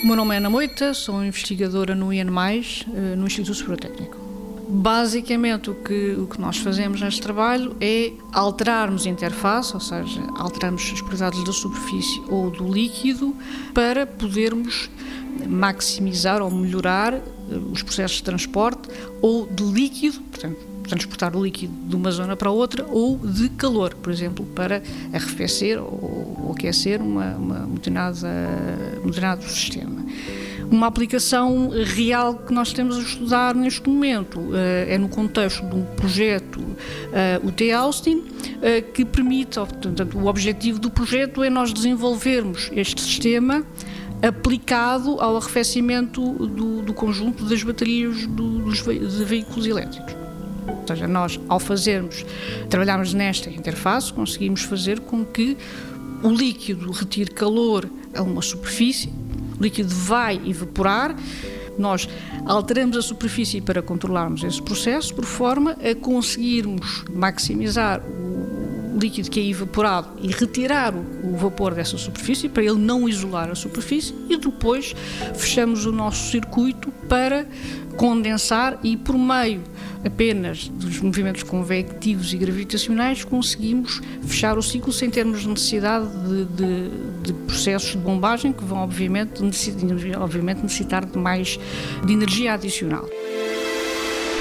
O meu nome é Ana Moita, sou investigadora no INMAIS, eh, no Instituto Superior Basicamente, o que, o que nós fazemos neste trabalho é alterarmos a interface, ou seja, alteramos as propriedades da superfície ou do líquido para podermos maximizar ou melhorar eh, os processos de transporte ou de líquido, portanto, transportar o líquido de uma zona para outra ou de calor, por exemplo, para arrefecer ou, ou aquecer uma, uma, um, determinado, determinado sistema. Uma aplicação real que nós temos a estudar neste momento uh, é no contexto de um projeto, uh, o T. Austin, uh, que permite, portanto, o objetivo do projeto é nós desenvolvermos este sistema aplicado ao arrefecimento do, do conjunto das baterias do, dos de veículos elétricos. Ou seja, nós, ao fazermos, trabalharmos nesta interface, conseguimos fazer com que o líquido retire calor a uma superfície o líquido vai evaporar, nós alteramos a superfície para controlarmos esse processo, por forma a conseguirmos maximizar o líquido que é evaporado e retirar o vapor dessa superfície, para ele não isolar a superfície, e depois fechamos o nosso circuito para condensar e, por meio apenas dos movimentos convectivos e gravitacionais, conseguimos fechar o ciclo sem termos necessidade de, de, de processos de bombagem que vão, obviamente, necessitar, obviamente, necessitar de mais de energia adicional.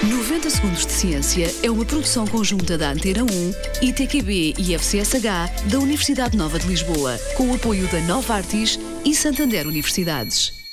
90 Segundos de Ciência é uma produção conjunta da Antena 1, ITQB e FCSH da Universidade Nova de Lisboa, com o apoio da Nova Artis e Santander Universidades.